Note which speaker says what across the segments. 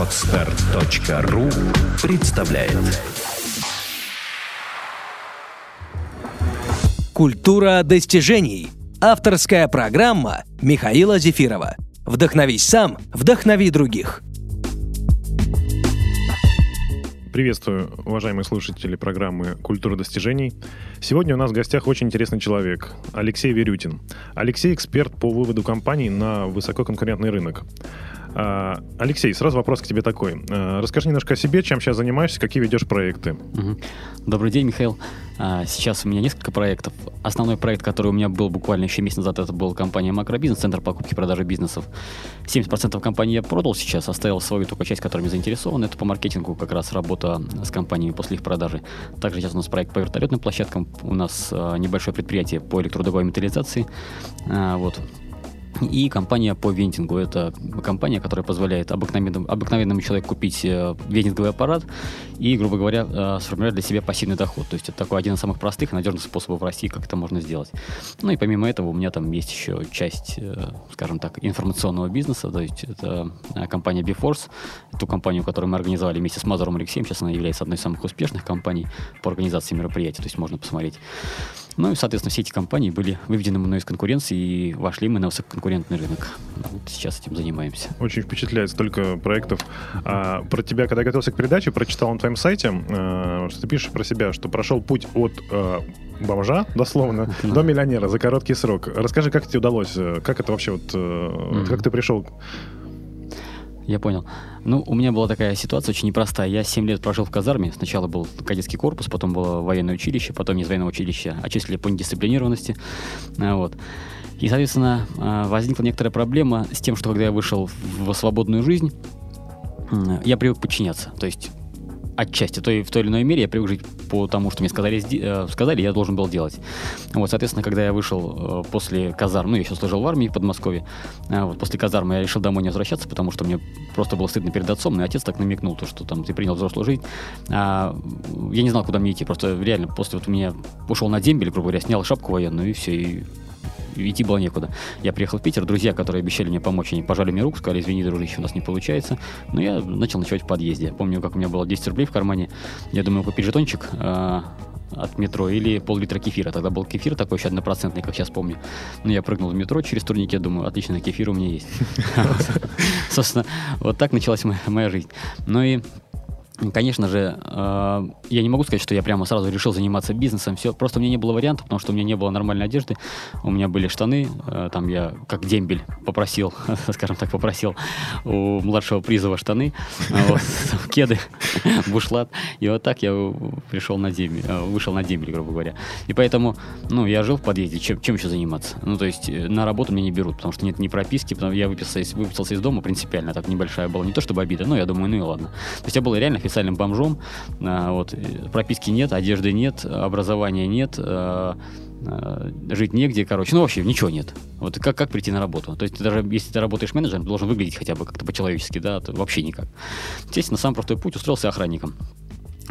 Speaker 1: Отстар.ру представляет
Speaker 2: Культура достижений. Авторская программа Михаила Зефирова. Вдохновись сам, вдохнови других.
Speaker 3: Приветствую, уважаемые слушатели программы «Культура достижений». Сегодня у нас в гостях очень интересный человек – Алексей Верютин. Алексей – эксперт по выводу компаний на высококонкурентный рынок. А, Алексей, сразу вопрос к тебе такой. А, расскажи немножко о себе, чем сейчас занимаешься, какие ведешь проекты.
Speaker 4: Добрый день, Михаил. А, сейчас у меня несколько проектов. Основной проект, который у меня был буквально еще месяц назад, это была компания Макробизнес, центр покупки и продажи бизнесов. 70% компании я продал сейчас, оставил свою только часть, которая мне заинтересована. Это по маркетингу как раз работа с компаниями после их продажи. Также сейчас у нас проект по вертолетным площадкам. У нас небольшое предприятие по электродуговой металлизации. Вот и компания по вентингу. Это компания, которая позволяет обыкновенному, обыкновенному человеку купить э, вентинговый аппарат и, грубо говоря, э, сформировать для себя пассивный доход. То есть это такой один из самых простых и надежных способов в России, как это можно сделать. Ну и помимо этого у меня там есть еще часть, э, скажем так, информационного бизнеса. То есть это компания BeForce, ту компанию, которую мы организовали вместе с Мазуром Алексеем. Сейчас она является одной из самых успешных компаний по организации мероприятий. То есть можно посмотреть. Ну и, соответственно, все эти компании были выведены мной из конкуренции и вошли мы на высококонкурентный рынок. Вот сейчас этим занимаемся.
Speaker 3: Очень впечатляет столько проектов. А, про тебя, когда готовился к передаче, прочитал на твоем сайте, а, что ты пишешь про себя, что прошел путь от а, бомжа, дословно, до миллионера за короткий срок. Расскажи, как тебе удалось, э, как это вообще вот, mm-hmm. как ты пришел
Speaker 4: я понял. Ну, у меня была такая ситуация очень непростая. Я 7 лет прожил в казарме. Сначала был кадетский корпус, потом было военное училище, потом из военного училища отчислили по недисциплинированности. А, вот. И, соответственно, а, возникла некоторая проблема с тем, что когда я вышел в свободную жизнь, я привык подчиняться. То есть отчасти, то и в той или иной мере я привык жить по тому, что мне сказали, э, сказали, я должен был делать. Вот, соответственно, когда я вышел э, после казарм, ну, я еще служил в армии в Подмосковье, э, вот, после казармы я решил домой не возвращаться, потому что мне просто было стыдно перед отцом, и отец так намекнул, то, что там ты принял взрослую жизнь. А, я не знал, куда мне идти, просто реально после вот у меня ушел на дембель, грубо говоря, снял шапку военную, и все, и идти было некуда. Я приехал в Питер, друзья, которые обещали мне помочь, они пожали мне руку, сказали, извини, дружище, у нас не получается. Но я начал ночевать в подъезде. Помню, как у меня было 10 рублей в кармане. Я думаю, купить жетончик э, от метро или пол-литра кефира. Тогда был кефир такой еще однопроцентный, как сейчас помню. Ну, я прыгнул в метро через турникет, думаю, отлично, кефир у меня есть. Собственно, вот так началась моя жизнь. Ну и Конечно же, э, я не могу сказать, что я прямо сразу решил заниматься бизнесом. Все, просто у меня не было вариантов, потому что у меня не было нормальной одежды. У меня были штаны, э, там я как дембель попросил, скажем так, попросил у младшего призова штаны, кеды, бушлат. И вот так я пришел на дембель, э, вышел на дембель, грубо говоря. И поэтому, ну, я жил в подъезде, чем, чем еще заниматься? Ну, то есть на работу меня не берут, потому что нет ни прописки, потому я выписался, выписался из дома принципиально, так небольшая была, не то чтобы обида, но я думаю, ну и ладно. То есть я был реально официальным бомжом. А, вот, прописки нет, одежды нет, образования нет, а, а, жить негде, короче, ну вообще ничего нет. Вот как, как прийти на работу? То есть даже если ты работаешь менеджером, ты должен выглядеть хотя бы как-то по-человечески, да, вообще никак. Естественно, сам простой путь устроился охранником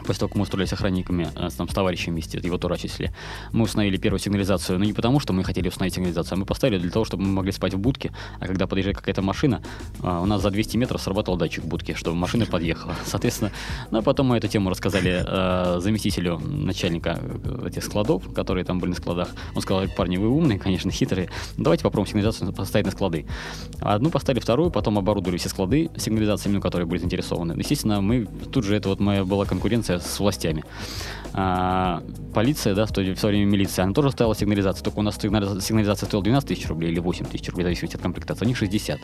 Speaker 4: после того, как мы устроились охранниками э, там, с товарищем вместе, его тоже числе, мы установили первую сигнализацию, но не потому, что мы хотели установить сигнализацию, а мы поставили для того, чтобы мы могли спать в будке, а когда подъезжает какая-то машина, э, у нас за 200 метров сработал датчик в будке, чтобы машина подъехала. Соответственно, ну а потом мы эту тему рассказали э, заместителю начальника э, этих складов, которые там были на складах. Он сказал, парни, вы умные, конечно, хитрые, давайте попробуем сигнализацию поставить на склады. Одну поставили, вторую, потом оборудовали все склады сигнализациями, которые были заинтересованы. Естественно, мы тут же, это вот моя была конкуренция коммуникация с властями. А, полиция, да, в то, в то время милиция, она тоже ставила сигнализацию, только у нас сигнализация стоила 12 тысяч рублей или 8 тысяч рублей, в зависимости от комплектации, у них 60.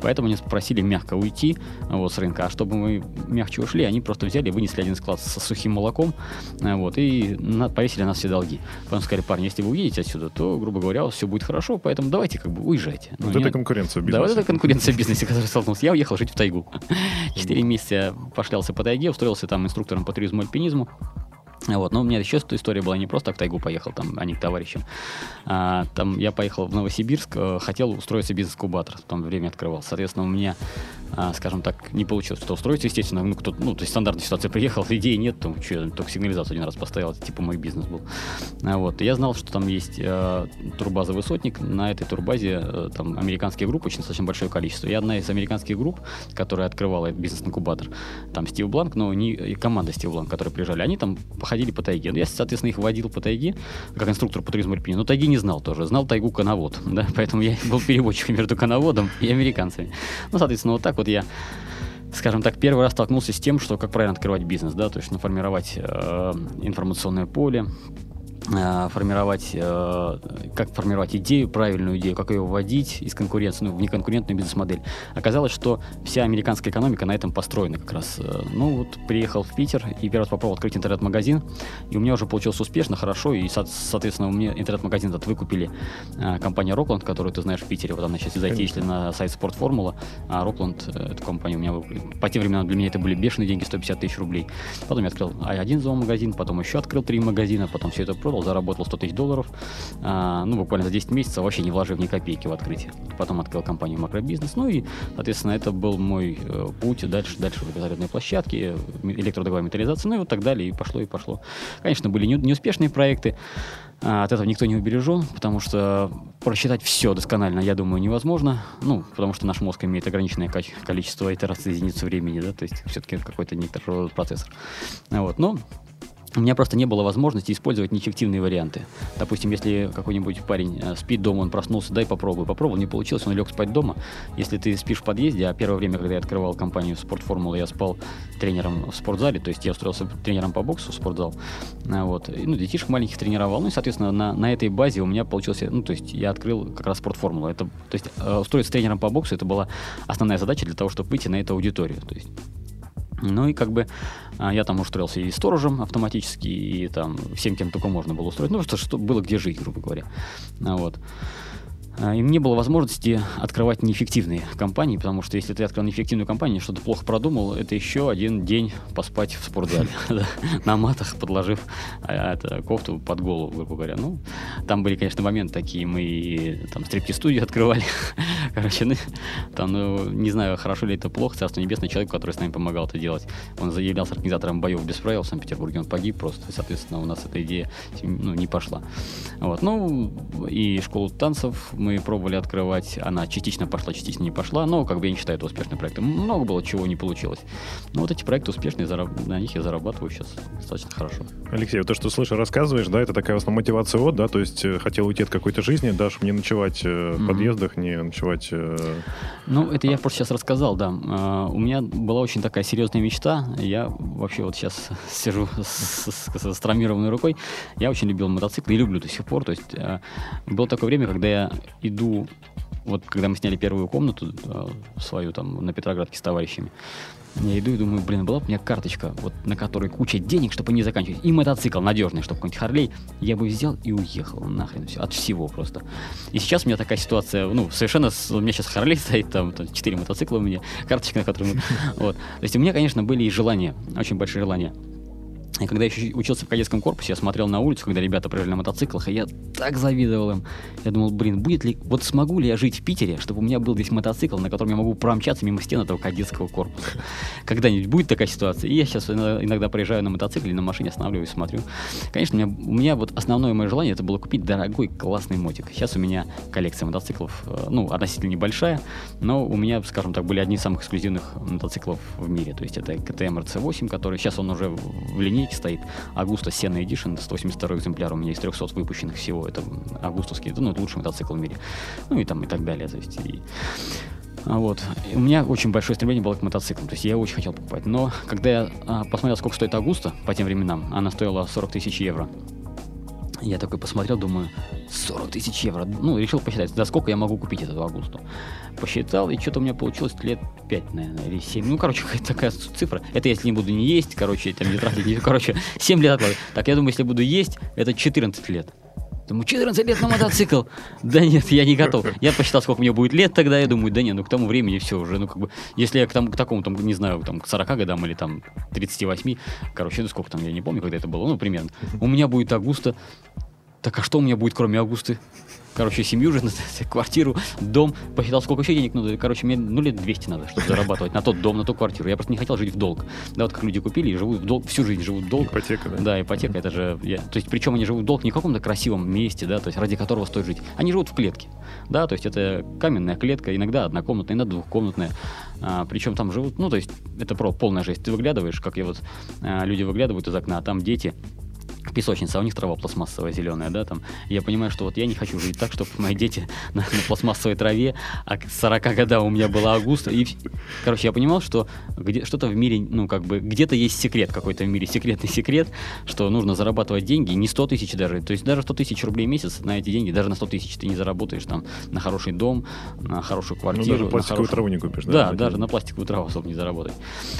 Speaker 4: Поэтому они просили мягко уйти вот, с рынка, а чтобы мы мягче ушли, они просто взяли, вынесли один склад со сухим молоком, а, вот, и на, повесили на нас все долги. Потом сказали, парни, если вы уедете отсюда, то, грубо говоря, у вас все будет хорошо, поэтому давайте как бы уезжайте.
Speaker 3: Вот ну, это конкуренция в бизнесе.
Speaker 4: Да, вот это конкуренция в бизнесе, который столкнулся. Я уехал жить в тайгу. Четыре месяца пошлялся по тайге, устроился там инструктором по туризму альпинизму. Вот, но у меня еще история была не просто так в тайгу поехал, там, а не к товарищам. А, там я поехал в Новосибирск, э, хотел устроиться бизнес-кубатор, в том время открывал. Соответственно, у меня, а, скажем так, не получилось что устроиться, естественно. Ну, кто ну, то есть стандартная ситуация, приехал, идеи нет, там, что, я только сигнализацию один раз поставил, это типа мой бизнес был. А вот, я знал, что там есть э, турбаза «Высотник», на этой турбазе э, там американские группы, очень достаточно большое количество. И одна из американских групп, которая открывала бизнес-инкубатор, там Стив Бланк, но не команда Стив Бланк, которые приезжали, они там походили по тайге. Ну, я, соответственно, их водил по тайге, как инструктор по туризму Альпини. Но тайги не знал тоже, знал тайгу коновод, да, поэтому я был переводчиком между коноводом и американцами. Ну, соответственно, вот так вот я скажем так, первый раз столкнулся с тем, что как правильно открывать бизнес, да, то есть формировать э, информационное поле, формировать, э, как формировать идею, правильную идею, как ее вводить из конкуренции, ну, в неконкурентную бизнес-модель. Оказалось, что вся американская экономика на этом построена как раз. Э, ну, вот приехал в Питер и первый раз попробовал открыть интернет-магазин, и у меня уже получилось успешно, хорошо, и, соответственно, у меня интернет-магазин этот выкупили компания Rockland, которую ты знаешь в Питере, вот она сейчас зайти, если на сайт Спорт Формула, а Rockland, эту компанию у меня выкупили. По тем временам для меня это были бешеные деньги, 150 тысяч рублей. Потом я открыл один зоомагазин, потом еще открыл три магазина, потом все это продал, продал, заработал 100 тысяч долларов, а, ну, буквально за 10 месяцев, вообще не вложив ни копейки в открытие. Потом открыл компанию Макробизнес, ну и, соответственно, это был мой э, путь дальше, дальше зарядные площадки, электродоговая металлизация, ну и вот так далее, и пошло, и пошло. Конечно, были не, неуспешные проекты, а, от этого никто не убережен, потому что просчитать все досконально, я думаю, невозможно. Ну, потому что наш мозг имеет ограниченное количество итераций единиц времени, да, то есть все-таки какой-то некоторый процессор. Вот, но у меня просто не было возможности использовать неэффективные варианты. Допустим, если какой-нибудь парень э, спит дома, он проснулся, дай попробуй. Попробовал, не получилось, он лег спать дома. Если ты спишь в подъезде, а первое время, когда я открывал компанию Спорт Формула, я спал тренером в спортзале, то есть я устроился тренером по боксу в спортзал. А, вот. И, ну, детишек маленьких тренировал. Ну и, соответственно, на, на этой базе у меня получился, ну, то есть я открыл как раз Спорт Формулу. Это, то есть э, устроиться тренером по боксу, это была основная задача для того, чтобы выйти на эту аудиторию. То есть ну и как бы а, я там устроился и сторожем автоматически, и там всем, кем только можно было устроить. Ну, что, что было где жить, грубо говоря. А, вот. А, и мне было возможности открывать неэффективные компании, потому что если ты открыл неэффективную компанию, что-то плохо продумал, это еще один день поспать в спортзале на матах, подложив а, кофту под голову, грубо говоря. Ну, там были, конечно, моменты такие, мы там стриптиз-студию открывали, короче, ну, там, ну, не знаю, хорошо ли это плохо, Царство Небесное, человек, который с нами помогал это делать, он заявлялся организатором боев без правил в Санкт-Петербурге, он погиб просто, соответственно, у нас эта идея ну, не пошла. Вот, ну, и школу танцев мы пробовали открывать, она частично пошла, частично не пошла, но как бы я не считаю это успешным проектом. Много было чего не получилось. Но вот эти проекты успешные, на них я зарабатываю сейчас достаточно хорошо.
Speaker 3: Алексей, вот то, что слышишь, рассказываешь, да, это такая в основном мотивация от, да, то есть э, хотел уйти от какой-то жизни, да, чтобы не ночевать в подъездах, не ночевать... Э...
Speaker 4: Ну, это я просто сейчас рассказал, да. Uh, у меня была очень такая серьезная мечта. Я вообще вот сейчас сижу с, с, с, с травмированной рукой. Я очень любил мотоциклы и люблю до сих пор. То есть uh, было такое время, когда я иду, вот когда мы сняли первую комнату э, свою там на Петроградке с товарищами, я иду и думаю, блин, была бы у меня карточка, вот на которой куча денег, чтобы не заканчивать, и мотоцикл надежный, чтобы какой-нибудь Харлей, я бы взял и уехал нахрен все, от всего просто. И сейчас у меня такая ситуация, ну, совершенно, у меня сейчас Харлей стоит, там, там 4 мотоцикла у меня, карточка, на которой вот. То есть у меня, конечно, были и желания, очень большие желания и когда я еще учился в кадетском корпусе, я смотрел на улицу, когда ребята проезжали на мотоциклах, и я так завидовал им. Я думал, блин, будет ли, вот смогу ли я жить в Питере, чтобы у меня был здесь мотоцикл, на котором я могу промчаться мимо стен этого кадетского корпуса. Когда-нибудь будет такая ситуация. И я сейчас иногда проезжаю на мотоцикле, на машине останавливаюсь, смотрю. Конечно, у меня, у меня вот основное мое желание это было купить дорогой классный мотик. Сейчас у меня коллекция мотоциклов, э, ну, относительно небольшая, но у меня, скажем так, были одни из самых эксклюзивных мотоциклов в мире. То есть это КТМ RC8, который сейчас он уже в линейке линейке стоит Augusta Senna Edition, 182 экземпляр у меня из 300 выпущенных всего. Это августовский, ну, лучший мотоцикл в мире. Ну и там и так далее. То и, а вот. И у меня очень большое стремление было к мотоциклам, то есть я очень хотел покупать. Но когда я а, посмотрел, сколько стоит Агуста по тем временам, она стоила 40 тысяч евро. Я такой посмотрел, думаю, 40 тысяч евро. Ну, решил посчитать, за сколько я могу купить эту Агусту. Посчитал, и что-то у меня получилось лет 5, наверное, или 7. Ну, короче, какая-то такая цифра. Это если не буду не есть, короче, там не тратить, короче, 7 лет откладывать. Так, я думаю, если буду есть, это 14 лет. Думаю, 14 лет на мотоцикл. Да нет, я не готов. Я посчитал, сколько мне будет лет тогда, я думаю, да нет, ну к тому времени все уже, ну как бы, если я к, тому, к такому, там, не знаю, там, к 40 годам или там 38, короче, ну сколько там, я не помню, когда это было, ну примерно. У меня будет Августа. Так а что у меня будет, кроме Августы? короче, семью же, квартиру, дом, посчитал, сколько еще денег надо, короче, мне, ну, лет 200 надо, чтобы зарабатывать на тот дом, на ту квартиру. Я просто не хотел жить в долг. Да, вот как люди купили и живут в долг, всю жизнь живут в долг.
Speaker 3: Ипотека, да?
Speaker 4: Да, ипотека, это же, я, то есть, причем они живут в долг не в каком-то красивом месте, да, то есть, ради которого стоит жить. Они живут в клетке, да, то есть, это каменная клетка, иногда однокомнатная, иногда двухкомнатная. А, причем там живут, ну, то есть, это про полная жизнь. Ты выглядываешь, как я вот, а, люди выглядывают из окна, а там дети, песочница, а у них трава пластмассовая зеленая, да, там. Я понимаю, что вот я не хочу жить так, чтобы мои дети на, на пластмассовой траве, а к 40 годам у меня была Августа. И, короче, я понимал, что где, что-то в мире, ну, как бы, где-то есть секрет какой-то в мире, секретный секрет, что нужно зарабатывать деньги, не 100 тысяч даже, то есть даже 100 тысяч рублей в месяц на эти деньги, даже на 100 тысяч ты не заработаешь там на хороший дом, на хорошую квартиру. Ну,
Speaker 3: даже пластиковую
Speaker 4: хорошую...
Speaker 3: траву не купишь,
Speaker 4: да? Да, даже на пластиковую траву особо не заработать.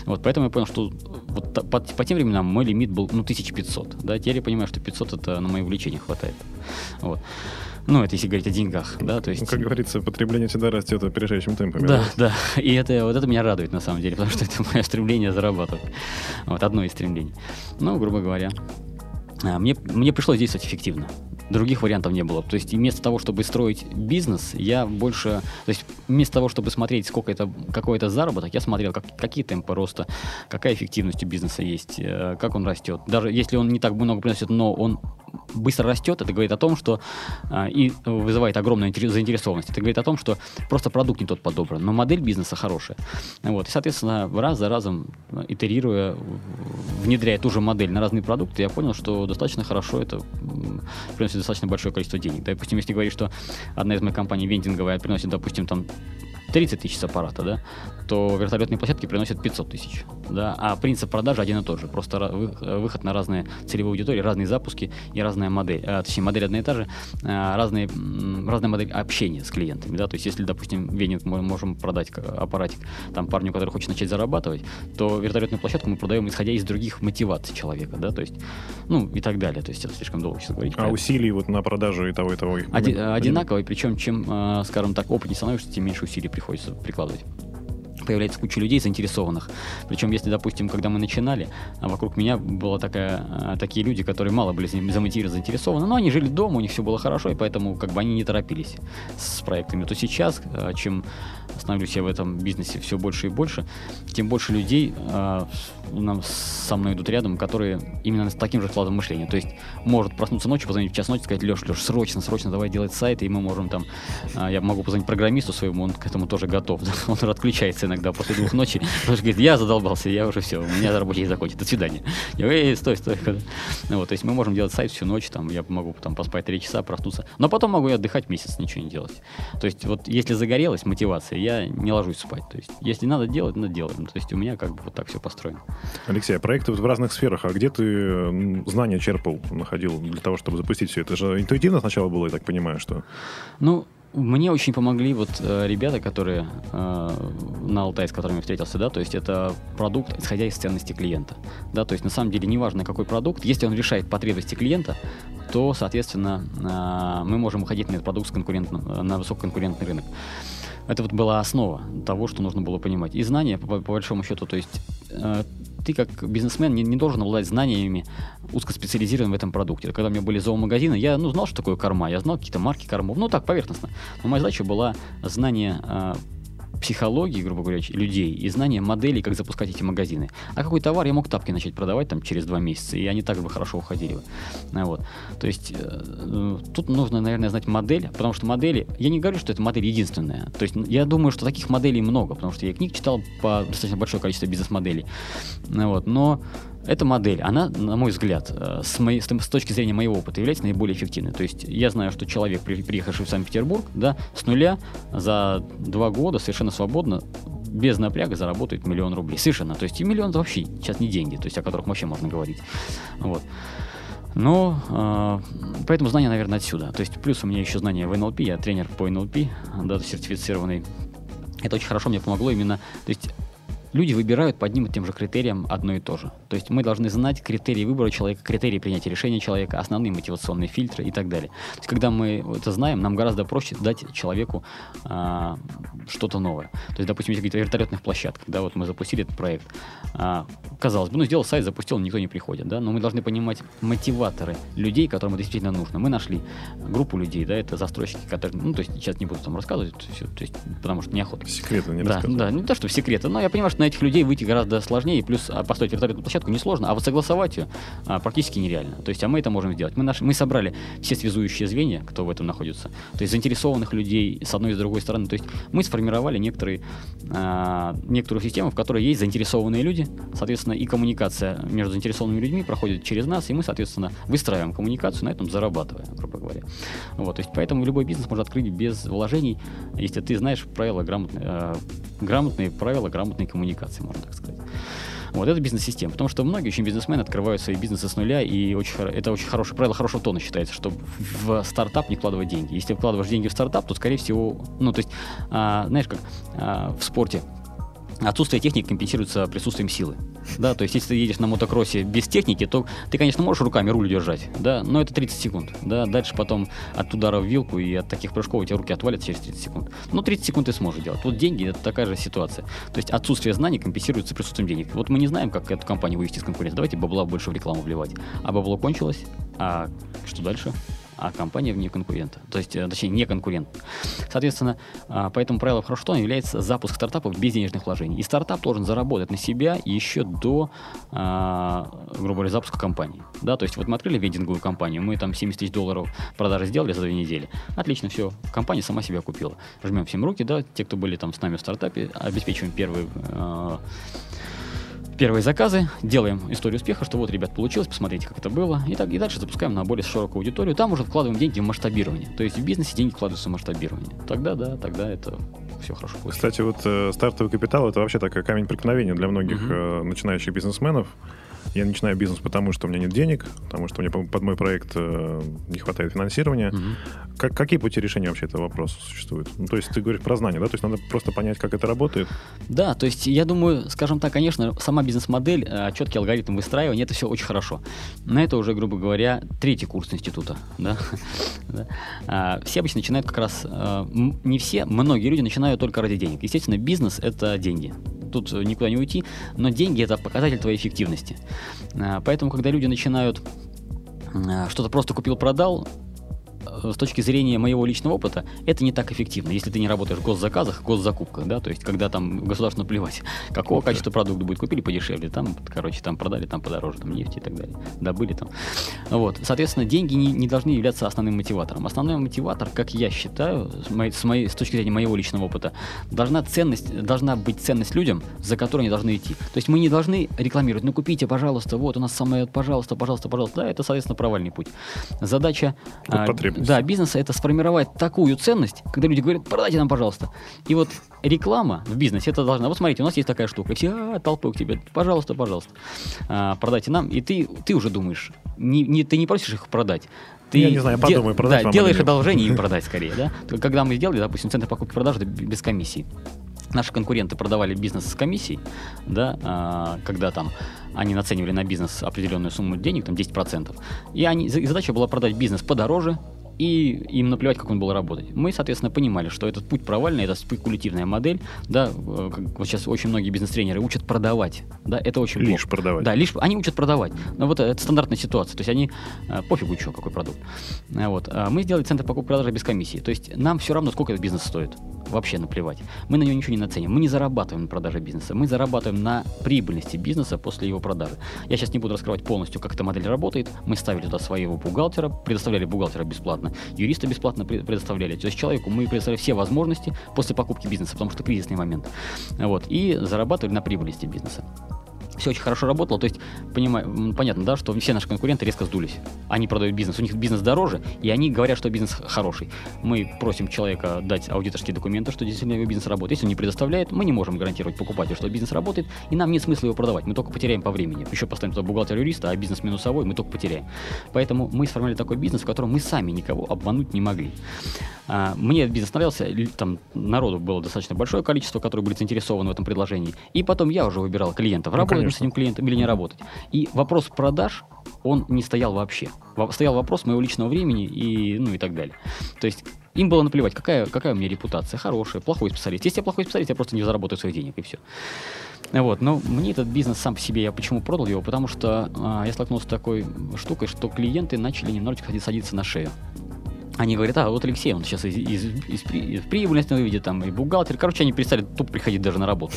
Speaker 4: Вот, поэтому я понял, что вот по, по тем временам мой лимит был, ну, 1500, да, теперь я понимаю, что 500 это на мои увлечения хватает. Вот. Ну, это если говорить о деньгах, да, то есть...
Speaker 3: Как говорится, потребление всегда растет опережающим темпами.
Speaker 4: Да, да, да. и это, вот это меня радует, на самом деле, потому что это мое стремление зарабатывать. Вот, одно из стремлений. Ну, грубо говоря, а, мне, мне пришлось действовать эффективно других вариантов не было. То есть вместо того, чтобы строить бизнес, я больше, то есть вместо того, чтобы смотреть, сколько это, какой это заработок, я смотрел, как, какие темпы роста, какая эффективность у бизнеса есть, э, как он растет. Даже если он не так много приносит, но он быстро растет, это говорит о том, что а, и вызывает огромную заинтересованность. Это говорит о том, что просто продукт не тот подобран, но модель бизнеса хорошая. Вот. И, соответственно, раз за разом, итерируя, внедряя ту же модель на разные продукты, я понял, что достаточно хорошо это приносит достаточно большое количество денег. Допустим, если говорить, что одна из моих компаний вендинговая приносит, допустим, там 30 тысяч с аппарата, да, то вертолетные площадки приносят 500 тысяч. Да? А принцип продажи один и тот же. Просто выход на разные целевые аудитории, разные запуски и разная модель. А, точнее, модель одна и та же, а, разные, разная модель общения с клиентами. Да? То есть, если, допустим, веник мы можем продать аппаратик там, парню, который хочет начать зарабатывать, то вертолетную площадку мы продаем исходя из других мотиваций человека. Да? То есть, ну и так далее. То есть, это слишком долго сейчас говорить.
Speaker 3: А усилий вот на продажу и того, и того?
Speaker 4: Оди- одинаковые, причем чем, скажем так, опытнее становишься, тем меньше усилий приходится прикладывать появляется куча людей заинтересованных. Причем, если, допустим, когда мы начинали, а вокруг меня было такая, а, такие люди, которые мало были заинтересованы, но они жили дома, у них все было хорошо, и поэтому как бы они не торопились с проектами. То сейчас, а, чем становлюсь я в этом бизнесе все больше и больше, тем больше людей нам, со мной идут рядом, которые именно с таким же складом мышления. То есть может проснуться ночью, позвонить в час ночи, сказать, Леш, Леш, срочно, срочно давай делать сайт, и мы можем там, я могу позвонить программисту своему, он к этому тоже готов. Он отключается иногда после двух ночи, потому что говорит, я задолбался, я уже все, у меня рабочий день до свидания. Я говорю, эй, стой, стой. Ну, вот, то есть мы можем делать сайт всю ночь, там, я могу там поспать три часа, проснуться, но потом могу и отдыхать месяц, ничего не делать. То есть вот если загорелась мотивация, я не ложусь спать. То есть, если надо делать, надо делать. То есть, у меня как бы вот так все построено.
Speaker 3: Алексей, а проекты в разных сферах, а где ты знания черпал, находил для того, чтобы запустить все? Это же интуитивно сначала было, я так понимаю, что...
Speaker 4: Ну, мне очень помогли вот э, ребята, которые э, на Алтай, с которыми встретился, да, то есть это продукт, исходя из ценности клиента, да, то есть на самом деле неважно какой продукт, если он решает потребности клиента, то, соответственно, э, мы можем уходить на этот продукт с конкурентным, на высококонкурентный рынок. Это вот была основа того, что нужно было понимать. И знания, по, по большому счету, то есть э, ты как бизнесмен не, не должен обладать знаниями узкоспециализированными в этом продукте. Когда у меня были зоомагазины, я ну, знал, что такое корма, я знал какие-то марки кормов, ну так, поверхностно. Но моя задача была знание э, психологии, грубо говоря, людей и знания моделей, как запускать эти магазины. А какой товар я мог тапки начать продавать там через два месяца, и они так бы хорошо уходили бы. А вот. То есть э, тут нужно, наверное, знать модель, потому что модели, я не говорю, что это модель единственная. То есть я думаю, что таких моделей много, потому что я книг читал по достаточно большое количество бизнес-моделей. Вот. Но эта модель, она, на мой взгляд, э, с, моей, с, точки зрения моего опыта, является наиболее эффективной. То есть я знаю, что человек, приехавший в Санкт-Петербург, да, с нуля за два года совершенно свободно без напряга заработает миллион рублей. Совершенно. То есть и миллион вообще сейчас не деньги, то есть о которых вообще можно говорить. Вот. Но э, поэтому знания, наверное, отсюда. То есть плюс у меня еще знания в НЛП, я тренер по НЛП, да, сертифицированный. Это очень хорошо мне помогло именно, то есть люди выбирают по одним и тем же критериям одно и то же. То есть мы должны знать критерии выбора человека, критерии принятия решения человека, основные мотивационные фильтры и так далее. То есть когда мы это знаем, нам гораздо проще дать человеку а, что-то новое. То есть, допустим, какие-то вертолетных площадках, да, вот мы запустили этот проект. А, казалось бы, ну сделал сайт, запустил, никто не приходит, да, но мы должны понимать мотиваторы людей, которым это действительно нужно. Мы нашли группу людей, да, это застройщики, которые, ну, то есть сейчас не буду там рассказывать, все, то есть, потому что неохота.
Speaker 3: Секреты не
Speaker 4: Да, да, не то, что секреты, но я понимаю, что этих людей выйти гораздо сложнее, плюс а, построить вертолетную площадку несложно, а вот согласовать ее а, практически нереально. То есть, а мы это можем сделать. Мы, наш, мы собрали все связующие звенья, кто в этом находится, то есть заинтересованных людей с одной и с другой стороны. То есть мы сформировали некоторые, а, некоторую систему, в которой есть заинтересованные люди, соответственно, и коммуникация между заинтересованными людьми проходит через нас, и мы, соответственно, выстраиваем коммуникацию, на этом зарабатывая, грубо говоря. Вот, то есть поэтому любой бизнес можно открыть без вложений, если ты знаешь правила грамотной, э, грамотные правила грамотной коммуникации, можно так сказать. Вот это бизнес-система. Потому что многие очень бизнесмены открывают свои бизнесы с нуля, и очень, это очень хорошее правило хорошего тона считается, что в стартап не вкладывать деньги. Если вкладываешь деньги в стартап, то, скорее всего, ну, то есть, а, знаешь, как а, в спорте отсутствие техники компенсируется присутствием силы. Да, то есть если ты едешь на мотокроссе без техники, то ты, конечно, можешь руками руль держать, да, но это 30 секунд, да, дальше потом от удара в вилку и от таких прыжков у тебя руки отвалятся через 30 секунд. Но 30 секунд ты сможешь делать. Вот деньги — это такая же ситуация. То есть отсутствие знаний компенсируется присутствием денег. Вот мы не знаем, как эту компанию вывести из конкуренции. Давайте бабла больше в рекламу вливать. А бабло кончилось, а что дальше? А компания вне конкурента. То есть, э, точнее, не конкурент. Соответственно, а, по этому правилу хорошо является запуск стартапов без денежных вложений. И стартап должен заработать на себя еще до, а, грубо говоря, запуска компании. Да, то есть вот мы открыли вендинговую компанию, мы там 70 тысяч долларов продажи сделали за две недели. Отлично, все, компания сама себя купила. Жмем всем руки, да, те, кто были там с нами в стартапе, обеспечиваем первый а, первые заказы, делаем историю успеха, что вот, ребят, получилось, посмотрите, как это было, и, так, и дальше запускаем на более широкую аудиторию. Там уже вкладываем деньги в масштабирование. То есть в бизнесе деньги вкладываются в масштабирование. Тогда, да, тогда это все хорошо получится.
Speaker 3: Кстати, вот э, стартовый капитал это вообще такой камень преткновения для многих угу. э, начинающих бизнесменов. Я начинаю бизнес, потому что у меня нет денег, потому что мне под мой проект э, не хватает финансирования. Угу. Как, какие пути решения вообще этого вопроса существуют? Ну, то есть ты говоришь про знания, да? То есть надо просто понять, как это работает?
Speaker 4: Да, то есть я думаю, скажем так, конечно, сама бизнес-модель, э, четкий алгоритм выстраивания, это все очень хорошо. Но это уже, грубо говоря, третий курс института. Да? А, все обычно начинают как раз, э, не все, многие люди начинают только ради денег. Естественно, бизнес — это деньги тут никуда не уйти, но деньги это показатель твоей эффективности. А, поэтому, когда люди начинают а, что-то просто купил-продал, Э, с точки зрения моего личного опыта, это не так эффективно, если ты не работаешь в госзаказах, госзакупках, да, то есть когда там государство наплевать, какого качества продукта будет, купили подешевле, там, короче, там продали, там подороже, там нефть и так далее, добыли там. Вот, соответственно, деньги не, не должны являться основным мотиватором. Основной мотиватор, как я считаю, с моей, с моей, с точки зрения моего личного опыта, должна ценность, должна быть ценность людям, за которой они должны идти. То есть мы не должны рекламировать, ну купите, пожалуйста, вот у нас самое, пожалуйста, пожалуйста, пожалуйста, да, это, соответственно, провальный путь. Задача...
Speaker 3: А,
Speaker 4: да, бизнеса это сформировать такую ценность, когда люди говорят, продайте нам, пожалуйста. И вот реклама в бизнесе это должна. Вот смотрите, у нас есть такая штука. Все а, толпой к тебе, пожалуйста, пожалуйста, а, продайте нам. И ты, ты уже думаешь, не, не, ты не просишь их продать, ты
Speaker 3: я не знаю, подумай,
Speaker 4: де-
Speaker 3: продать
Speaker 4: да, делаешь одолжение им продать скорее, да? Когда мы сделали, допустим, центр покупки продажи без комиссии. Наши конкуренты продавали бизнес с комиссией, да, а, когда там они наценивали на бизнес определенную сумму денег, там 10%, и, они, и задача была продать бизнес подороже, и им наплевать, как он был работать. Мы, соответственно, понимали, что этот путь провальный, это спекулятивная модель, да, э, как вот сейчас очень многие бизнес-тренеры учат продавать, да, это очень
Speaker 3: Лишь
Speaker 4: плохо.
Speaker 3: продавать.
Speaker 4: Да, лишь, они учат продавать, но вот это стандартная ситуация, то есть они, э, пофигу, что, какой продукт. Э, вот, а мы сделали центр покупки продажи без комиссии, то есть нам все равно, сколько этот бизнес стоит, вообще наплевать. Мы на него ничего не наценим, мы не зарабатываем на продаже бизнеса, мы зарабатываем на прибыльности бизнеса после его продажи. Я сейчас не буду раскрывать полностью, как эта модель работает, мы ставили туда своего бухгалтера, предоставляли бухгалтера бесплатно, бесплатно, юриста бесплатно предоставляли. То есть человеку мы предоставляли все возможности после покупки бизнеса, потому что кризисный момент. Вот, и зарабатывали на прибыльности бизнеса. Все очень хорошо работало. То есть, понимаю, понятно, да, что все наши конкуренты резко сдулись. Они продают бизнес, у них бизнес дороже, и они говорят, что бизнес хороший. Мы просим человека дать аудиторские документы, что действительно его бизнес работает. Если он не предоставляет, мы не можем гарантировать покупателю, что бизнес работает, и нам нет смысла его продавать. Мы только потеряем по времени. Еще поставим туда бухгалтер юриста, а бизнес минусовой, мы только потеряем. Поэтому мы сформировали такой бизнес, в котором мы сами никого обмануть не могли. А, мне бизнес нравился, там народу было достаточно большое количество, которые были заинтересованы в этом предложении. И потом я уже выбирал клиентов, ну, работать с этим клиентом или не работать. И вопрос продаж, он не стоял вообще. Стоял вопрос моего личного времени и, ну, и так далее. То есть им было наплевать, какая, какая у меня репутация, хорошая, плохой специалист. Если я плохой специалист, я просто не заработаю своих денег, и все. Вот, но мне этот бизнес сам по себе, я почему продал его? Потому что а, я столкнулся с такой штукой, что клиенты начали немножечко садиться на шею они говорят, а вот Алексей, он сейчас из, из, из, из прибыльности выведет, там, и бухгалтер. Короче, они перестали тупо приходить даже на работу,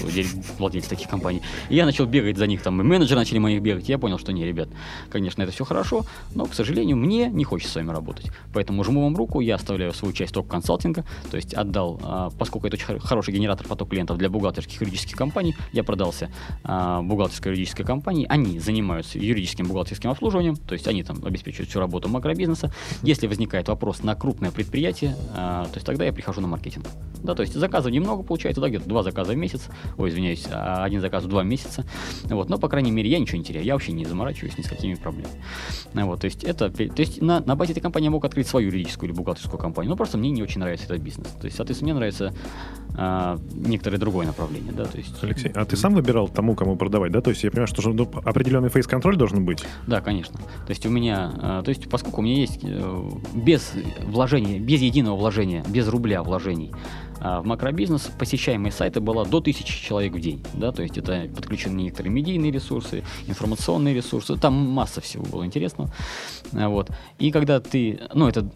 Speaker 4: владельцы таких компаний. И я начал бегать за них, там, и менеджеры начали моих бегать. Я понял, что не, ребят, конечно, это все хорошо, но, к сожалению, мне не хочется с вами работать. Поэтому жму вам руку, я оставляю свою часть только консалтинга, то есть отдал, а, поскольку это очень хороший генератор поток клиентов для бухгалтерских юридических компаний, я продался а, бухгалтерской юридической компании, они занимаются юридическим бухгалтерским обслуживанием, то есть они там обеспечивают всю работу макробизнеса. Если возникает вопрос на крупное предприятие, а, то есть тогда я прихожу на маркетинг. Да, то есть заказов немного получается, да, где-то два заказа в месяц, ой, извиняюсь, а, один заказ в два месяца, вот, но, по крайней мере, я ничего не теряю, я вообще не заморачиваюсь ни с какими проблемами. Вот, то есть это, то есть на, на базе этой компании я мог открыть свою юридическую или бухгалтерскую компанию, но просто мне не очень нравится этот бизнес. То есть, соответственно, мне нравится а, некоторое другое направление, да, то есть...
Speaker 3: Алексей, а ты сам выбирал тому, кому продавать, да? То есть я понимаю, что ну, определенный фейс-контроль должен быть?
Speaker 4: Да, конечно. То есть у меня, а, то есть поскольку у меня есть э, без вложения, без единого вложения, без рубля вложений, а в макробизнес посещаемые сайты было до тысячи человек в день. Да, то есть это подключены некоторые медийные ресурсы, информационные ресурсы, там масса всего было интересного. А, вот. И когда ты, ну это,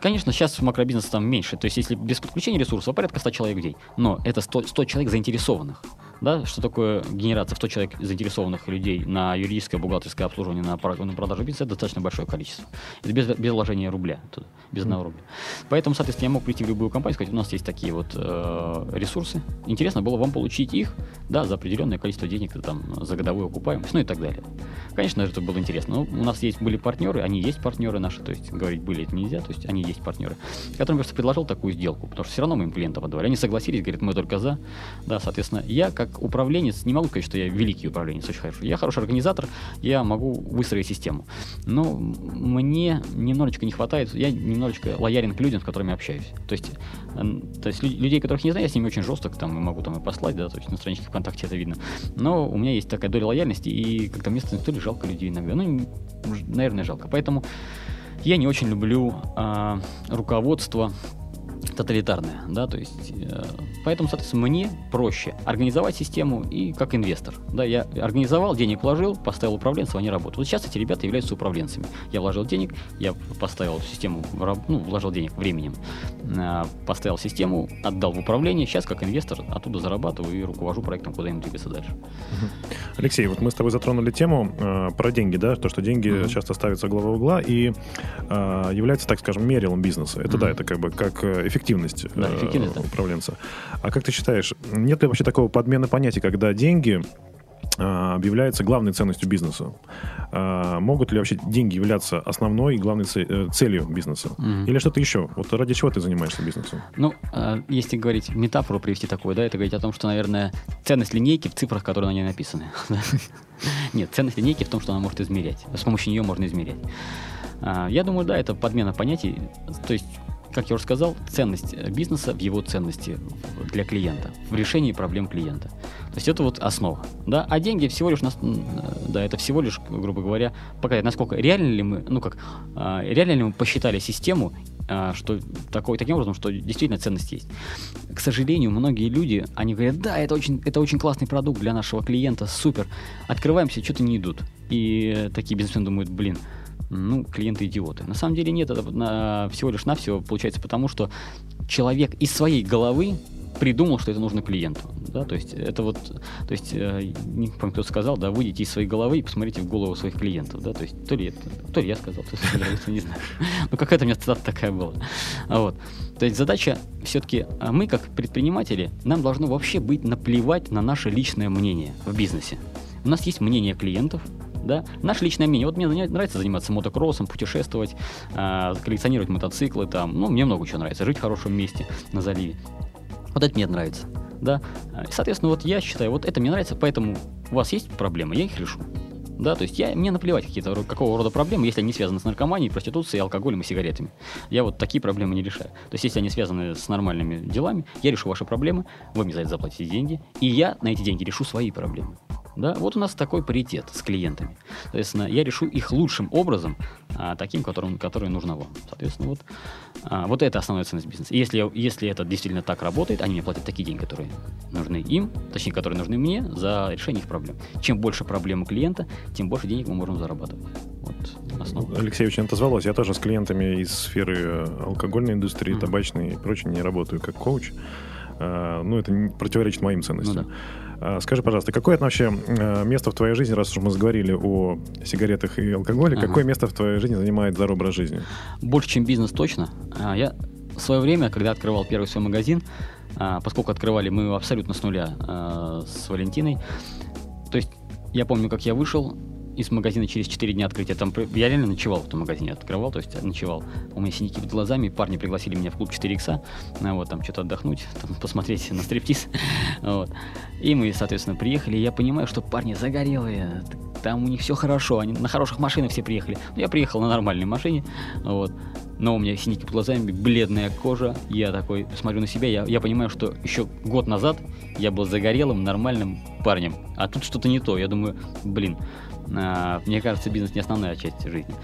Speaker 4: конечно, сейчас в макробизнесе там меньше, то есть если без подключения ресурсов, порядка 100 человек в день, но это 100, 100 человек заинтересованных. Да, что такое генерация 100 человек заинтересованных людей на юридическое, бухгалтерское обслуживание, на, на продажу бизнеса, это достаточно большое количество. Это без, без вложения рубля, без одного рубля. Поэтому, соответственно, я мог прийти в любую компанию и сказать, у нас есть такие вот э, ресурсы. Интересно было вам получить их, да, за определенное количество денег, там, за годовую окупаемость, ну и так далее. Конечно, это было интересно. Но у нас есть были партнеры, они есть партнеры наши, то есть говорить были это нельзя, то есть они есть партнеры, которым просто предложил такую сделку, потому что все равно мы им клиентов отдавали. Они согласились, говорят, мы только за. Да, соответственно, я как как управленец, не могу сказать, что я великий управленец, очень хорошо. Я хороший организатор, я могу выстроить систему. Но мне немножечко не хватает, я немножечко лоялен к людям, с которыми общаюсь. То есть, то есть людей, которых не знаю, я с ними очень жесток, там, могу там и послать, да, то есть на страничке ВКонтакте это видно. Но у меня есть такая доля лояльности, и как-то мне становится то ли жалко людей иногда. Ну, наверное, жалко. Поэтому я не очень люблю а, руководство тоталитарная, да, то есть, э, поэтому, соответственно, мне проще организовать систему и как инвестор, да, я организовал, денег вложил, поставил управленцев, они работают. Вот сейчас эти ребята являются управленцами. Я вложил денег, я поставил систему, ну, вложил денег временем, э, поставил систему, отдал в управление, сейчас как инвестор оттуда зарабатываю и руковожу проектом, куда им двигаться дальше.
Speaker 3: Алексей, вот мы с тобой затронули тему э, про деньги, да, то, что деньги uh-huh. часто ставятся глава угла и э, является, так скажем, мерилом бизнеса. Это uh-huh. да, это как бы как э, эффективность, да, э, эффективность да. управленца. А как ты считаешь, нет ли вообще такого подмены понятия, когда деньги э, объявляются главной ценностью бизнеса. А, могут ли вообще деньги являться основной и главной э, целью бизнеса? Mm-hmm. Или что-то еще? Вот ради чего ты занимаешься бизнесом?
Speaker 4: Ну, если говорить, метафору привести такую, да, это говорить о том, что, наверное, ценность линейки в цифрах, которые на ней написаны. Нет, ценность линейки в том, что она может измерять. С помощью нее можно измерять. Я думаю, да, это подмена понятий. То есть как я уже сказал, ценность бизнеса в его ценности для клиента, в решении проблем клиента. То есть это вот основа. Да? А деньги всего лишь, да, это всего лишь, грубо говоря, показать, насколько реально ли мы, ну как, а, реально ли мы посчитали систему, а, что такой, таким образом, что действительно ценность есть. К сожалению, многие люди, они говорят, да, это очень, это очень классный продукт для нашего клиента, супер. Открываемся, что-то не идут. И такие бизнесмены думают, блин, ну, клиенты идиоты. На самом деле нет, это на, всего лишь навсего получается потому, что человек из своей головы придумал, что это нужно клиенту. Да, то есть это вот, то есть, э, не помню, кто сказал, да, выйдите из своей головы и посмотрите в голову своих клиентов, да, то есть то ли это, то ли я сказал, то есть, не знаю. Ну, какая-то у меня цитата такая была. Вот. То есть задача все-таки, а мы как предприниматели, нам должно вообще быть наплевать на наше личное мнение в бизнесе. у нас есть мнение клиентов, да, наше личное мнение. Вот мне нравится заниматься мотокроссом, путешествовать, э, коллекционировать мотоциклы, там, ну, мне много чего нравится, жить в хорошем месте на заливе. Вот это мне нравится, да. И, соответственно, вот я считаю, вот это мне нравится, поэтому у вас есть проблемы, я их решу. Да, то есть я, мне наплевать какие-то какого рода проблемы, если они связаны с наркоманией, проституцией, алкоголем и сигаретами. Я вот такие проблемы не решаю. То есть если они связаны с нормальными делами, я решу ваши проблемы, вы мне за это заплатите деньги, и я на эти деньги решу свои проблемы. Да, вот у нас такой паритет с клиентами. Соответственно, я решу их лучшим образом, а, таким, которым, который нужно вам. Соответственно, вот, а, вот это основная ценность бизнеса. Если, если это действительно так работает, они мне платят такие деньги, которые нужны им, точнее, которые нужны мне за решение их проблем. Чем больше проблем у клиента, тем больше денег мы можем зарабатывать. Вот
Speaker 3: основа. Алексей очень отозвалось. Я тоже с клиентами из сферы э, алкогольной индустрии, mm-hmm. табачной и прочее не работаю как коуч. А, ну, это противоречит моим ценностям. Ну, да. А, скажи, пожалуйста, какое вообще э, место в твоей жизни, раз уж мы заговорили о сигаретах и алкоголе, ага. какое место в твоей жизни занимает здоровый образ жизни?
Speaker 4: Больше, чем бизнес, точно. Я в свое время, когда открывал первый свой магазин, поскольку открывали мы его абсолютно с нуля с Валентиной, то есть я помню, как я вышел, из магазина через 4 дня открытия. Там я реально ночевал в этом магазине, открывал, то есть ночевал. У меня синяки под глазами, парни пригласили меня в клуб 4 икса, ну, вот, там что-то отдохнуть, там, посмотреть на стриптиз. вот. И мы, соответственно, приехали, и я понимаю, что парни загорелые, там у них все хорошо, они на хороших машинах все приехали. Я приехал на нормальной машине, вот. Но у меня синяки под глазами, бледная кожа. Я такой смотрю на себя, я, я понимаю, что еще год назад я был загорелым, нормальным парнем. А тут что-то не то. Я думаю, блин, мне кажется, бизнес не основная часть жизни.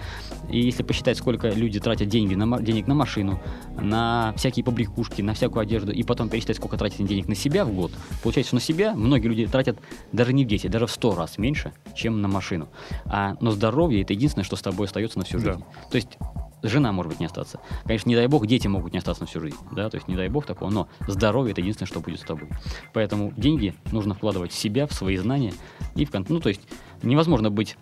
Speaker 4: И если посчитать, сколько люди тратят деньги на, денег на машину, на всякие побрякушки, на всякую одежду, и потом пересчитать, сколько тратят денег на себя в год, получается, что на себя многие люди тратят даже не в 10, даже в 100 раз меньше, чем на машину. А, но здоровье – это единственное, что с тобой остается на всю жизнь. Да. То есть жена может быть не остаться. Конечно, не дай бог, дети могут не остаться на всю жизнь, да, то есть не дай бог такого, но здоровье это единственное, что будет с тобой. Поэтому деньги нужно вкладывать в себя, в свои знания и в ну то есть невозможно быть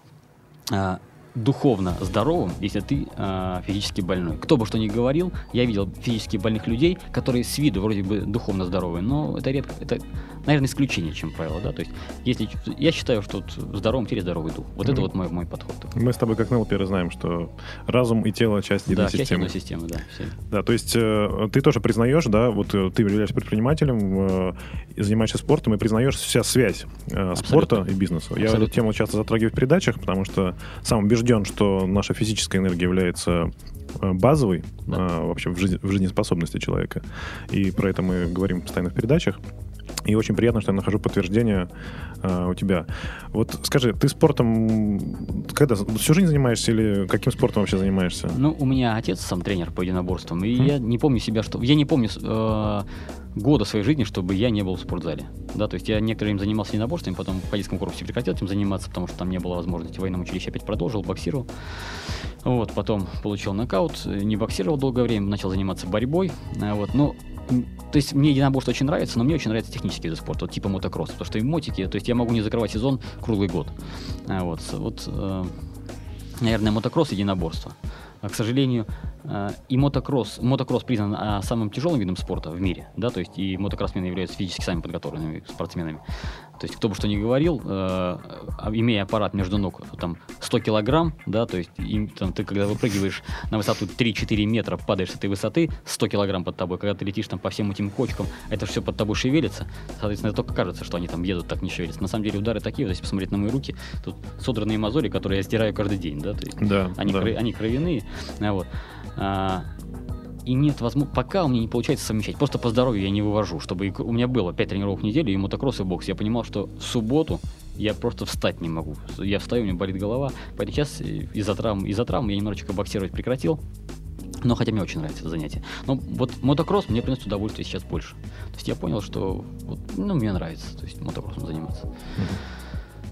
Speaker 4: а, духовно здоровым, если ты э, физически больной. Кто бы что ни говорил, я видел физически больных людей, которые с виду вроде бы духовно здоровые, но это редко, это, наверное, исключение, чем правило, да, то есть, если, я считаю, что в здоровом теле здоровый дух. Вот mm-hmm. это вот мой, мой подход.
Speaker 3: Мы с тобой, как Нелперы, знаем, что разум и тело часть единой
Speaker 4: да,
Speaker 3: системы. часть
Speaker 4: единой системы, да.
Speaker 3: Все. Да, то есть, э, ты тоже признаешь, да, вот э, ты являешься предпринимателем, э, занимаешься спортом и признаешь вся связь э, спорта и бизнеса. Абсолютно. Я эту тему часто затрагиваю в передачах, потому что сам убежден, что наша физическая энергия является э, базовой да. а, вообще в, жизни, в жизнеспособности человека. И про это мы говорим постоянно в передачах. И очень приятно, что я нахожу подтверждение э, у тебя. Вот скажи, ты спортом когда всю жизнь занимаешься или каким спортом вообще занимаешься?
Speaker 4: Ну, у меня отец сам тренер по единоборствам, и хм. я не помню себя, что я не помню э, года своей жизни, чтобы я не был в спортзале. Да, то есть я некоторое время занимался единоборством, потом в политическом корпусе прекратил этим заниматься, потому что там не было возможности. В военном училище опять продолжил, боксировал. Вот, потом получил нокаут, не боксировал долгое время, начал заниматься борьбой. А вот, но то есть мне единоборство очень нравится, но мне очень нравится технический вид спорта, вот типа мотокросс, потому что и мотики, то есть я могу не закрывать сезон круглый год. А вот, вот э, наверное, мотокросс единоборство. А, к сожалению, э, и мотокросс, мотокросс признан а, самым тяжелым видом спорта в мире, да, то есть и мотокроссмены являются физически сами подготовленными спортсменами. То есть кто бы что ни говорил, э, а, имея аппарат между ног там 100 килограмм, да, то есть и, там, ты когда выпрыгиваешь на высоту 3-4 метра, падаешь с этой высоты, 100 килограмм под тобой, когда ты летишь там по всем этим кочкам, это все под тобой шевелится, соответственно, это только кажется, что они там едут, так не шевелятся. На самом деле удары такие, вот если посмотреть на мои руки, тут содранные мозоли, которые я стираю каждый день, да, то есть
Speaker 3: да,
Speaker 4: они,
Speaker 3: да.
Speaker 4: Кр... они кровяные, вот. А, и нет возможности, пока у меня не получается совмещать. Просто по здоровью я не вывожу, чтобы у меня было 5 тренировок в неделю и мотокросс и бокс. Я понимал, что в субботу я просто встать не могу. Я встаю, у меня болит голова. Поэтому сейчас из-за травм, из-за травм я немножечко боксировать прекратил. Но хотя мне очень нравится это занятие. Но вот мотокросс мне приносит удовольствие сейчас больше. То есть я понял, что вот, ну, мне нравится то есть мотокроссом заниматься.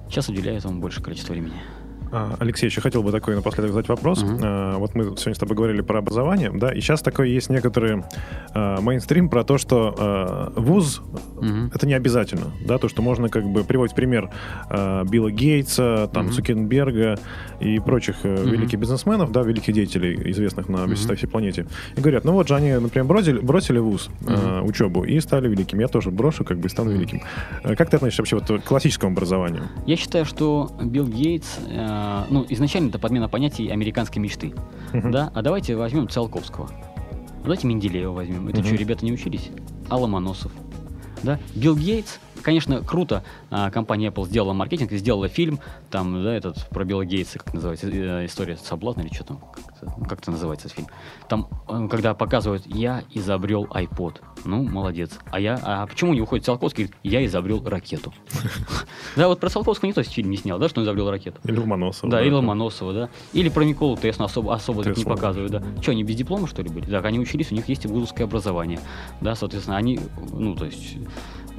Speaker 4: Сейчас уделяю этому больше количества времени.
Speaker 3: А, Алексей, еще хотел бы такой напоследок задать вопрос.
Speaker 4: Мгм.
Speaker 3: А, Вот мы сегодня с тобой говорили про образование, да, и сейчас такой есть некоторый а, мейнстрим про то, что а, вуз
Speaker 4: Мгм.
Speaker 3: это не обязательно, да, то, что можно как бы приводить пример а, Билла Гейтса, там,
Speaker 4: Мгм.
Speaker 3: Цукерберга и прочих э,
Speaker 4: Мгм.
Speaker 3: великих бизнесменов, да, великих деятелей, известных на весь- всей планете. И говорят, ну вот же они, например, бросили, бросили вуз, а, учебу, и стали великими. Я тоже брошу, как бы, и стану великим. А Как ты относишься вообще вот к классическому образованию?
Speaker 4: Я считаю, что Билл Гейтс, э, ну, изначально это подмена понятий американской мечты. Да? А давайте возьмем Циолковского. Давайте Менделеева возьмем. Это
Speaker 3: Мгм.
Speaker 4: что, ребята не учились? А Ломоносов. Да? Билл Гейтс, конечно, круто. а, компания Apple сделала маркетинг и сделала фильм, там, да, этот про Билла Гейтса, как называется, э, история соблазна или что там, как это, как называется этот фильм. Там, когда показывают, я изобрел iPod. Ну, молодец. А я, а почему не уходит Циолковский и говорит, я изобрел ракету? Да, вот про Циолковского никто фильм не снял, да, что он изобрел ракету.
Speaker 3: Или Ломоносова.
Speaker 4: Да, или Ломоносова, да. Или про Николу Теслу особо, особо не показывают, да. Что, они без диплома, что ли, были? Так, они учились, у них есть вузовское образование. Да, соответственно, они, ну, то есть...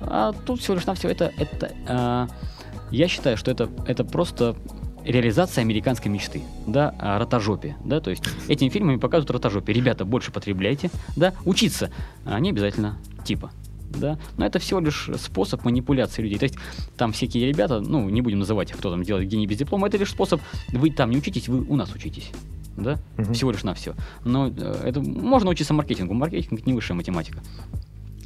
Speaker 4: А тут всего лишь навсего это... это а, я считаю, что это, это просто реализация американской мечты, да, а, ротожопие, да, то есть этими фильмами показывают ротожопие. Ребята, больше потребляйте, да, учиться а, не обязательно, типа, да, но это всего лишь способ манипуляции людей. То есть там всякие ребята, ну, не будем называть их, кто там делает гений без диплома, это лишь способ, вы там не учитесь, вы у нас учитесь. Да?
Speaker 3: Мгм.
Speaker 4: Всего лишь на все. Но э, это можно учиться маркетингу. Маркетинг это не высшая математика.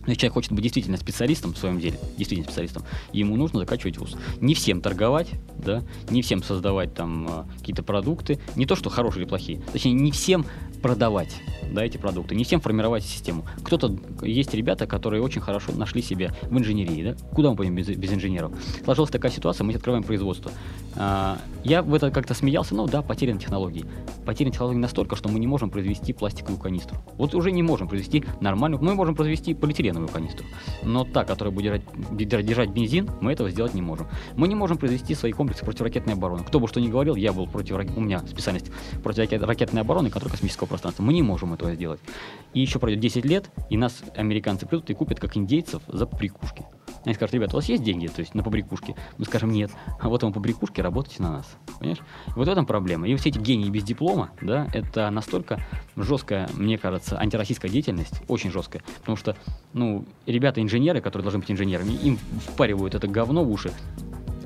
Speaker 4: Но Если человек хочет быть действительно специалистом в своем деле, действительно специалистом, ему нужно заканчивать вуз. Не всем торговать, да, не всем создавать там э, какие-то продукты, не то, что хорошие или плохие, точнее, не всем продавать, да, эти продукты, не всем формировать систему. Кто-то, есть ребята, которые очень хорошо нашли себя в инженерии, да, куда мы пойдем без, без инженеров? Сложилась такая ситуация, мы открываем производство. А, я в это как-то смеялся, ну да, потерян технологии. Потерян технологии настолько, что мы не можем произвести пластиковую канистру. Вот уже не можем произвести нормальную, мы можем произвести полиэтиленовую канистру. Но та, которая будет держать, держать бензин, мы этого сделать не можем. Мы не можем произвести свои комплексы противоракетной обороны. Кто бы что ни говорил, я был против, у меня специальность противоракетной обороны, контроль космического пространства. Мы не можем этого сделать. И еще пройдет 10 лет, и нас американцы придут и купят как индейцев за побрякушки. Они скажут, ребята, у вас есть деньги, то есть на побрякушки? Мы скажем, нет. А вот вам побрякушки, работайте на нас. Понимаешь? Вот в этом проблема. И все эти гении без диплома, да, это настолько жесткая, мне кажется, антироссийская деятельность, очень жесткая. Потому что, ну, ребята-инженеры, которые должны быть инженерами, им впаривают это говно в уши,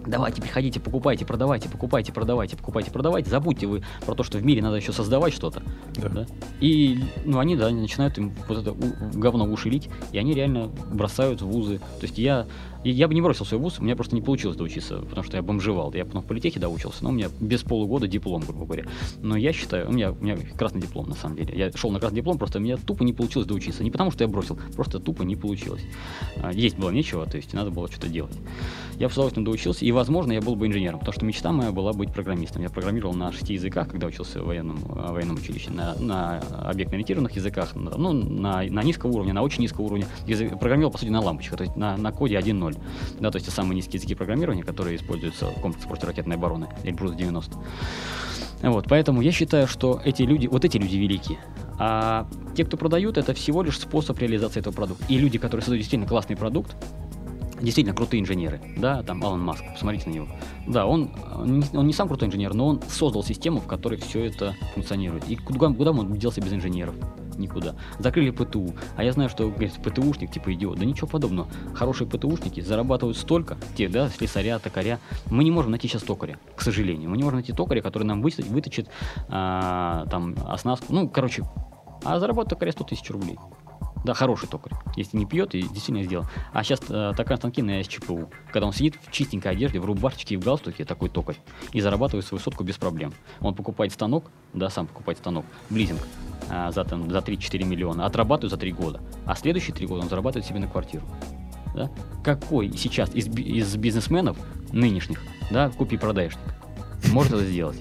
Speaker 4: Давайте, приходите, покупайте, продавайте, покупайте, продавайте, покупайте, продавайте. Забудьте вы про то, что в мире надо еще создавать что-то.
Speaker 3: Да.
Speaker 4: Да? И ну, они, да, начинают им вот это говно в уши лить, и они реально бросают вузы. То есть я, я- бы не бросил свой вуз, у меня просто не получилось доучиться, потому что я бомжевал. Я потом в политехе доучился, но у меня без полугода диплом, грубо говоря. Но я считаю, у меня, у меня красный диплом, на самом деле. Я шел на красный диплом, просто у меня тупо не получилось доучиться. Не потому, что я бросил, просто тупо не получилось. А, Есть было нечего, то есть надо было что-то делать. Я с удовольствием доучился, и, возможно, я был бы инженером, потому что мечта моя была быть программистом. Я программировал на шести языках, когда учился в военном, э, военном училище, на, на объектно-ориентированных языках, ну, на, на низкого уровня, на очень низкого уровня. Язык- программировал, по сути, на лампочках, то есть на, на коде 1.0. Да, то есть это самые низкие языки программирования, которые используются в комплексе противоракетной обороны, Эльбрус 90. Вот, поэтому я считаю, что эти люди, вот эти люди великие. А те, кто продают, это всего лишь способ реализации этого продукта. И люди, которые создают действительно классный продукт, действительно крутые инженеры, да, там Алан Маск, посмотрите на него. Да, он, он не сам крутой инженер, но он создал систему, в которой все это функционирует. И куда, куда он делся без инженеров? Никуда. Закрыли ПТУ. А я знаю, что говорит, ПТУшник типа идиот. Да ничего подобного. Хорошие ПТУшники зарабатывают столько, те, да, слесаря, токаря. Мы не можем найти сейчас токаря, к сожалению. Мы не можем найти токаря, который нам выточит, а, там оснастку. Ну, короче, а заработать токаря 100 тысяч рублей. Да, хороший токарь, если не пьет и действительно сделал. А сейчас э, такая станки на СЧПУ, когда он сидит в чистенькой одежде, в рубашечке и в галстуке, такой токарь, и зарабатывает свою сотку без проблем. Он покупает станок, да, сам покупает станок, в а, за, там, за 3-4 миллиона, отрабатывает за 3 года, а следующие 3 года он зарабатывает себе на квартиру. Да? Какой сейчас из, из бизнесменов нынешних, да, купи-продаешник, может это сделать?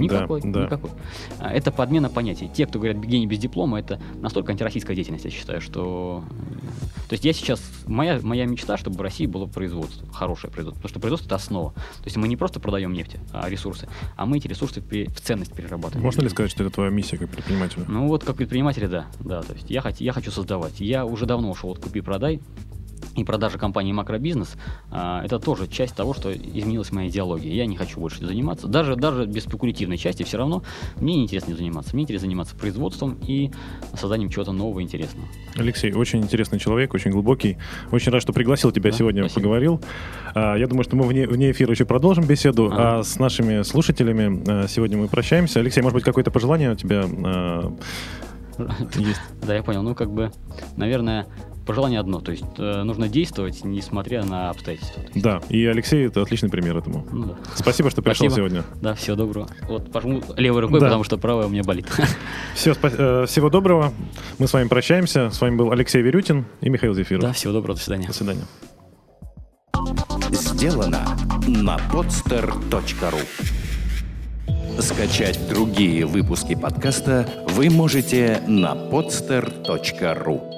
Speaker 4: Никакой,
Speaker 3: да.
Speaker 4: никакой. А, Это подмена понятий. Те, кто говорят гений без диплома, это настолько антироссийская деятельность, я считаю, что... э, То есть я сейчас... Моя, моя мечта, чтобы в России было производство, хорошее производство. Потому что производство — это основа. То есть мы не просто продаем нефть, а ресурсы, а мы эти ресурсы в ценность перерабатываем.
Speaker 3: Можно ли сказать, что это твоя миссия как предпринимателя?
Speaker 4: Ну вот как предприниматель, да. да то есть я, хот- я хочу создавать. Я уже давно ушел от купи-продай. И продажа компании «Макробизнес» а, это тоже часть того, что изменилась моя идеология. Я не хочу больше заниматься. Даже, даже без спекулятивной части все равно мне не интересно заниматься. Мне интересно заниматься производством и созданием чего-то нового интересного.
Speaker 3: Алексей, очень интересный человек, очень глубокий. Очень рад, что пригласил тебя да, сегодня, спасибо. поговорил. А, я думаю, что мы вне, вне эфира еще продолжим беседу. Ага. А с нашими слушателями а, сегодня мы прощаемся. Алексей, может быть, какое-то пожелание у тебя есть?
Speaker 4: Да, я понял. Ну, как бы, наверное, пожелание одно, то есть э, нужно действовать, несмотря на обстоятельства.
Speaker 3: Да, и Алексей это отличный пример этому. Ну, да. Спасибо, что пришел Спасибо. сегодня.
Speaker 4: Да, всего доброго. Вот пожму левой рукой, да. потому что правая у меня болит.
Speaker 3: Все, спа- э, всего доброго. Мы с вами прощаемся. С вами был Алексей Верютин и Михаил Зефиров.
Speaker 4: Да, всего доброго, до свидания.
Speaker 3: До свидания.
Speaker 1: Сделано на podster.ru Скачать другие выпуски подкаста вы можете на podster.ru